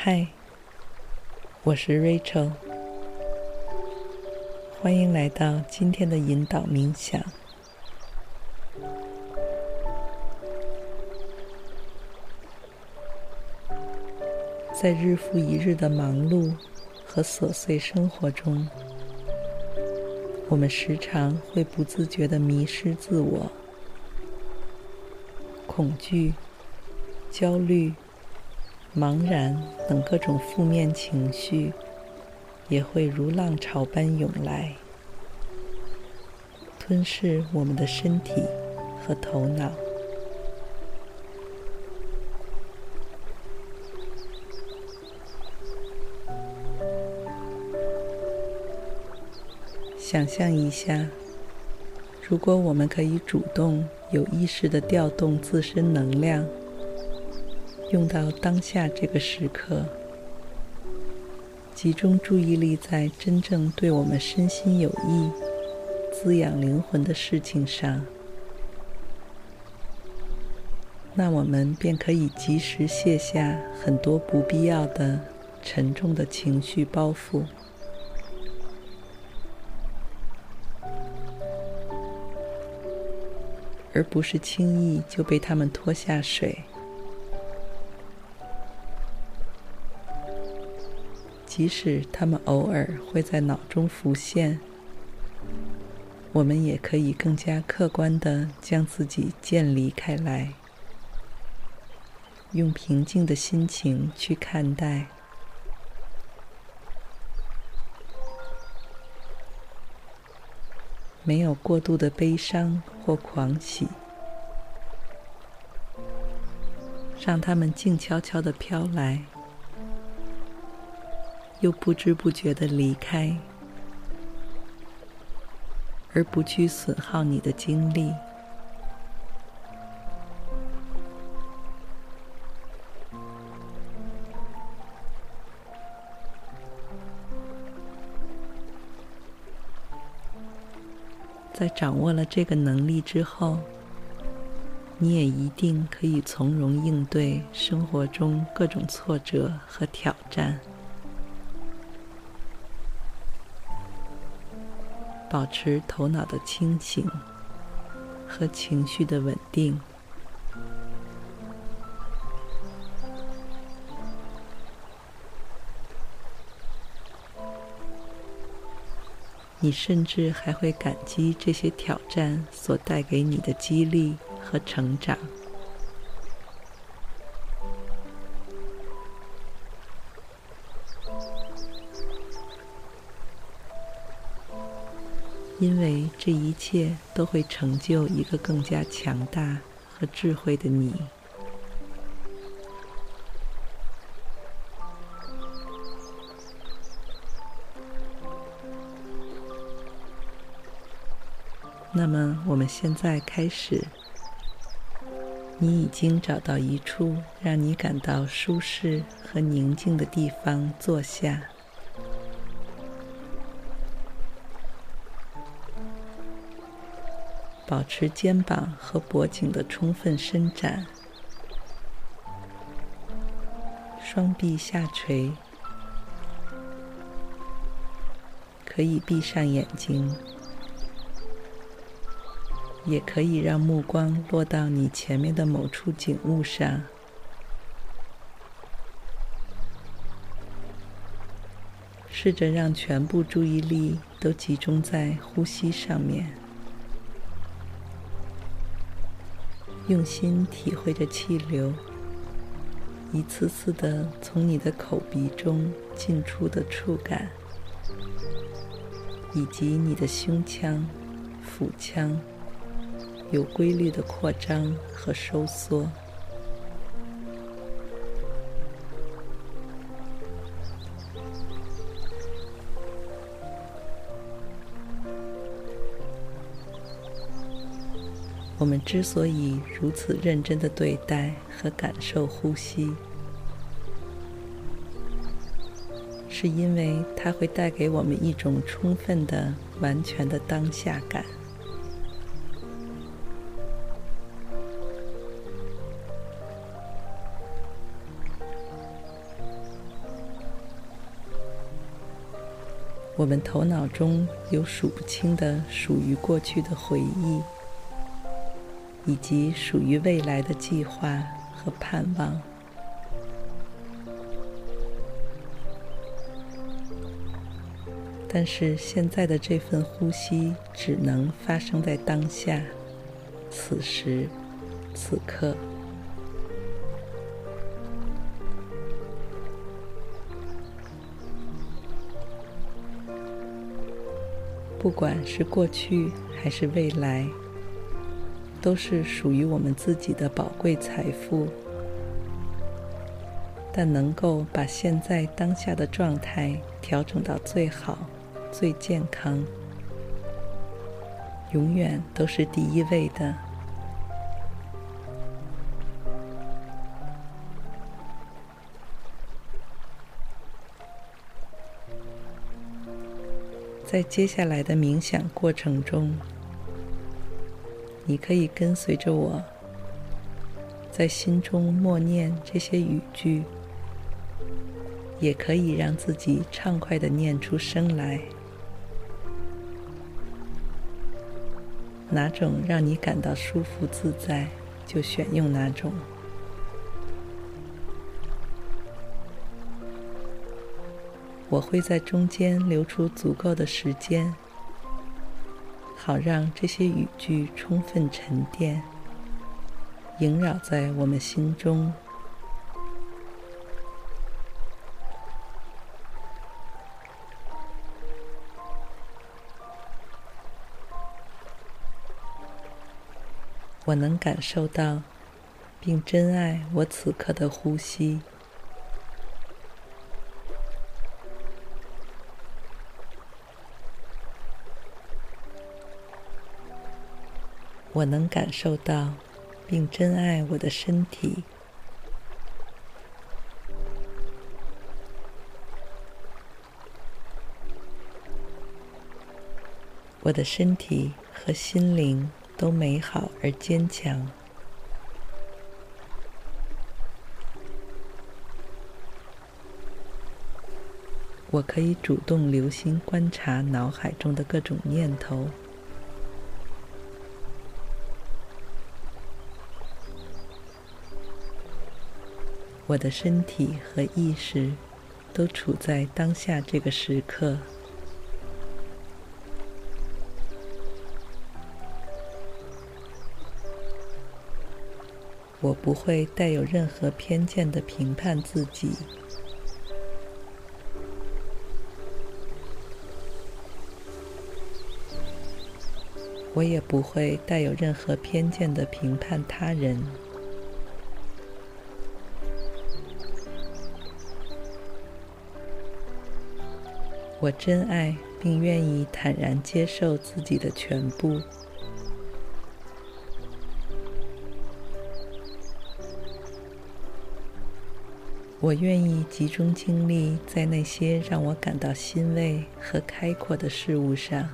嗨，我是 Rachel，欢迎来到今天的引导冥想。在日复一日的忙碌和琐碎生活中，我们时常会不自觉地迷失自我，恐惧、焦虑。茫然等各种负面情绪也会如浪潮般涌来，吞噬我们的身体和头脑。想象一下，如果我们可以主动、有意识地调动自身能量。用到当下这个时刻，集中注意力在真正对我们身心有益、滋养灵魂的事情上，那我们便可以及时卸下很多不必要的、沉重的情绪包袱，而不是轻易就被他们拖下水。即使他们偶尔会在脑中浮现，我们也可以更加客观地将自己渐离开来，用平静的心情去看待，没有过度的悲伤或狂喜，让他们静悄悄地飘来。又不知不觉的离开，而不去损耗你的精力。在掌握了这个能力之后，你也一定可以从容应对生活中各种挫折和挑战。保持头脑的清醒和情绪的稳定。你甚至还会感激这些挑战所带给你的激励和成长。因为这一切都会成就一个更加强大和智慧的你。那么，我们现在开始。你已经找到一处让你感到舒适和宁静的地方坐下。保持肩膀和脖颈的充分伸展，双臂下垂，可以闭上眼睛，也可以让目光落到你前面的某处景物上，试着让全部注意力都集中在呼吸上面。用心体会着气流一次次的从你的口鼻中进出的触感，以及你的胸腔、腹腔有规律的扩张和收缩。我们之所以如此认真的对待和感受呼吸，是因为它会带给我们一种充分的、完全的当下感。我们头脑中有数不清的属于过去的回忆。以及属于未来的计划和盼望，但是现在的这份呼吸只能发生在当下，此时此刻。不管是过去还是未来。都是属于我们自己的宝贵财富，但能够把现在当下的状态调整到最好、最健康，永远都是第一位的。在接下来的冥想过程中，你可以跟随着我，在心中默念这些语句，也可以让自己畅快地念出声来。哪种让你感到舒服自在，就选用哪种。我会在中间留出足够的时间。好让这些语句充分沉淀，萦绕在我们心中。我能感受到，并珍爱我此刻的呼吸。我能感受到，并珍爱我的身体。我的身体和心灵都美好而坚强。我可以主动留心观察脑海中的各种念头。我的身体和意识都处在当下这个时刻。我不会带有任何偏见的评判自己。我也不会带有任何偏见的评判他人。我珍爱并愿意坦然接受自己的全部。我愿意集中精力在那些让我感到欣慰和开阔的事物上。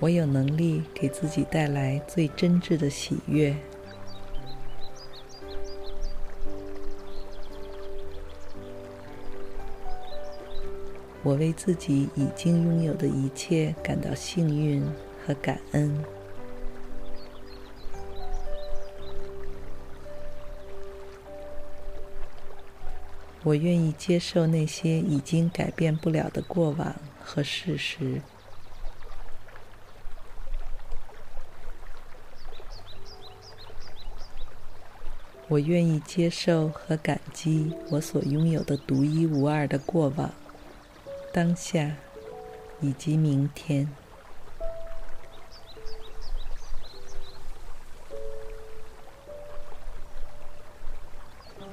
我有能力给自己带来最真挚的喜悦。我为自己已经拥有的一切感到幸运和感恩。我愿意接受那些已经改变不了的过往和事实。我愿意接受和感激我所拥有的独一无二的过往。当下，以及明天，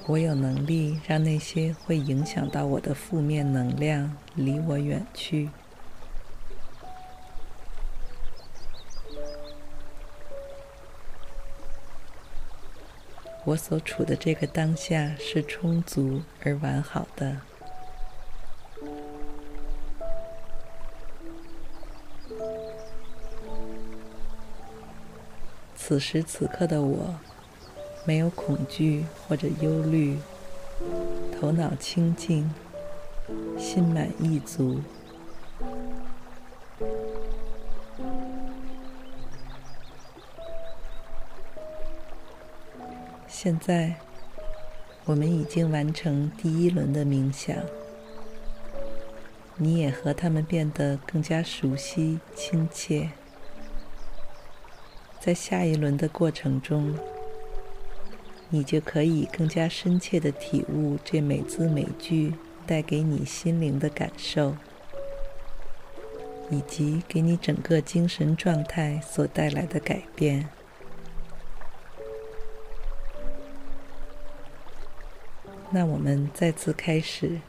我有能力让那些会影响到我的负面能量离我远去。我所处的这个当下是充足而完好的。此时此刻的我。没有恐惧或者忧虑，头脑清净，心满意足。现在，我们已经完成第一轮的冥想，你也和他们变得更加熟悉、亲切。在下一轮的过程中，你就可以更加深切地体悟这每字每句带给你心灵的感受，以及给你整个精神状态所带来的改变。那我们再次开始。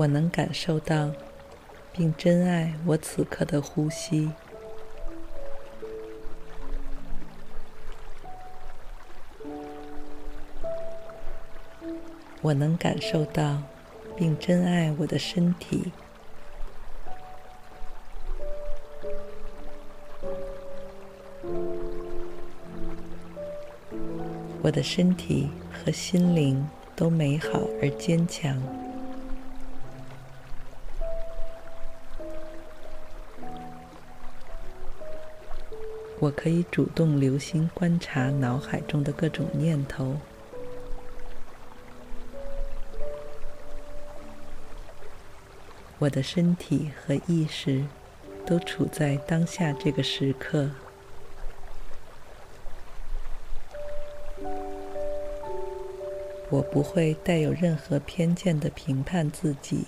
我能感受到。并珍爱我此刻的呼吸。我能感受到，并珍爱我的身体。我的身体和心灵都美好而坚强。我可以主动留心观察脑海中的各种念头。我的身体和意识都处在当下这个时刻。我不会带有任何偏见的评判自己。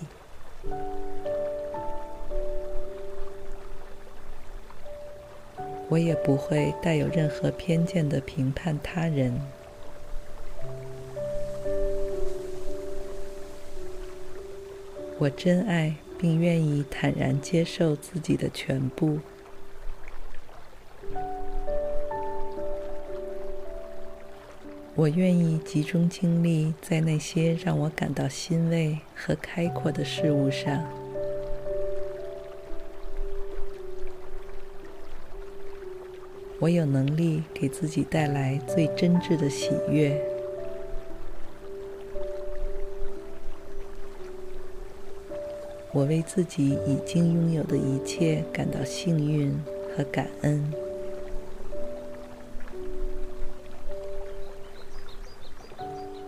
我也不会带有任何偏见的评判他人。我珍爱并愿意坦然接受自己的全部。我愿意集中精力在那些让我感到欣慰和开阔的事物上。我有能力给自己带来最真挚的喜悦。我为自己已经拥有的一切感到幸运和感恩。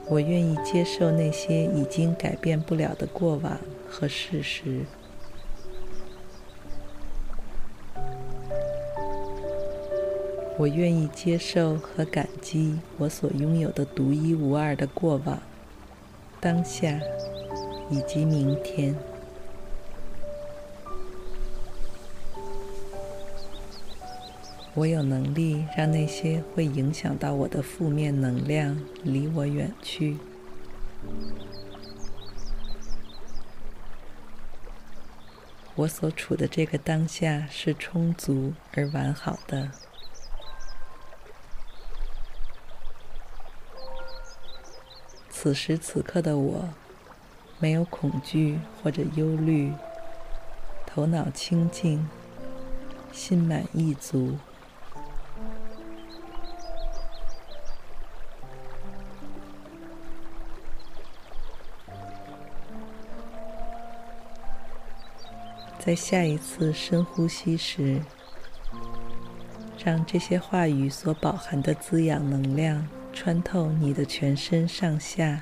我愿意接受那些已经改变不了的过往和事实。我愿意接受和感激我所拥有的独一无二的过往、当下以及明天。我有能力让那些会影响到我的负面能量离我远去。我所处的这个当下是充足而完好的。此时此刻的我，没有恐惧或者忧虑，头脑清净，心满意足。在下一次深呼吸时，让这些话语所饱含的滋养能量。穿透你的全身上下，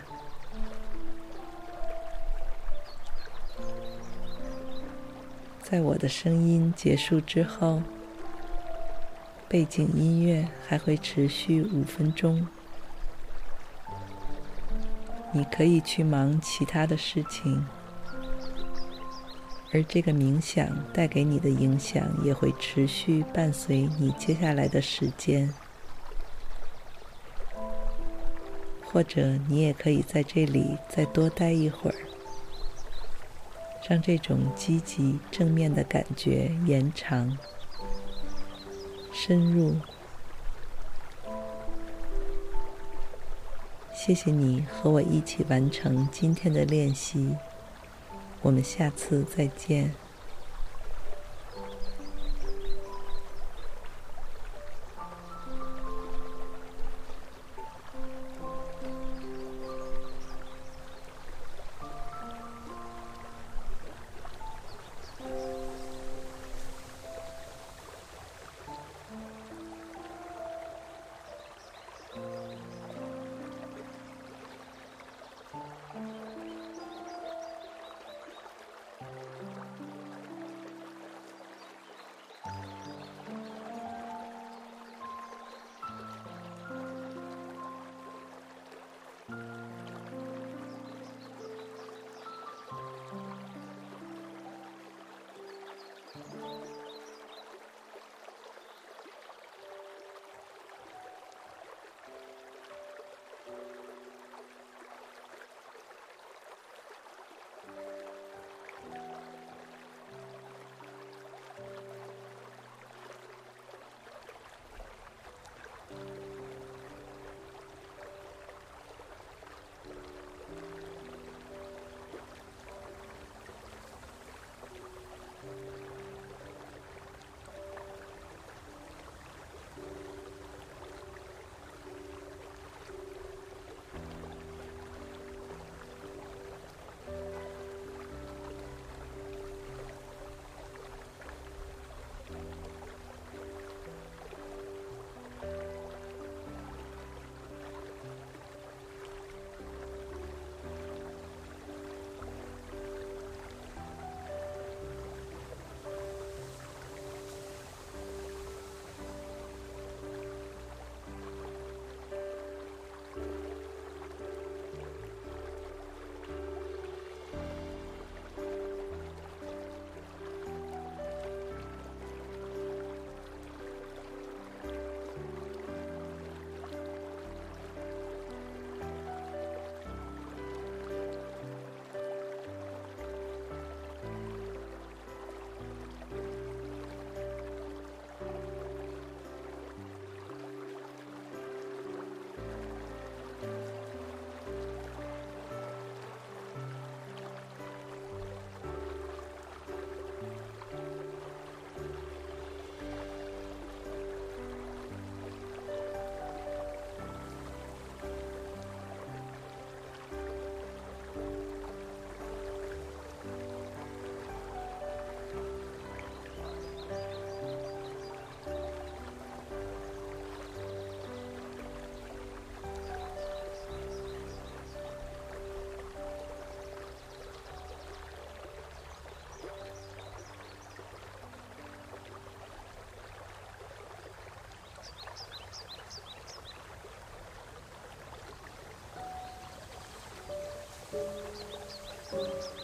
在我的声音结束之后，背景音乐还会持续五分钟。你可以去忙其他的事情，而这个冥想带给你的影响也会持续伴随你接下来的时间。或者你也可以在这里再多待一会儿，让这种积极正面的感觉延长、深入。谢谢你和我一起完成今天的练习，我们下次再见。Música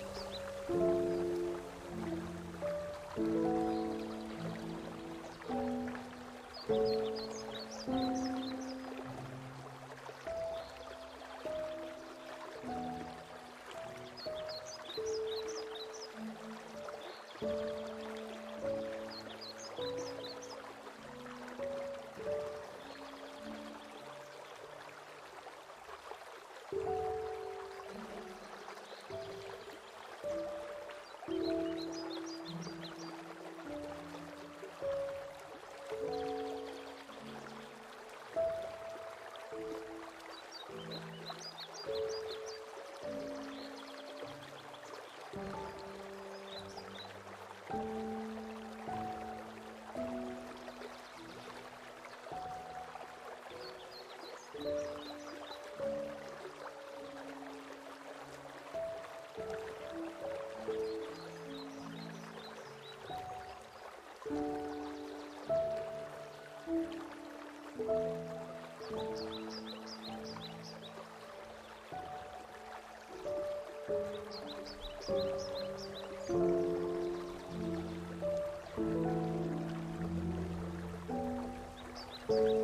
Música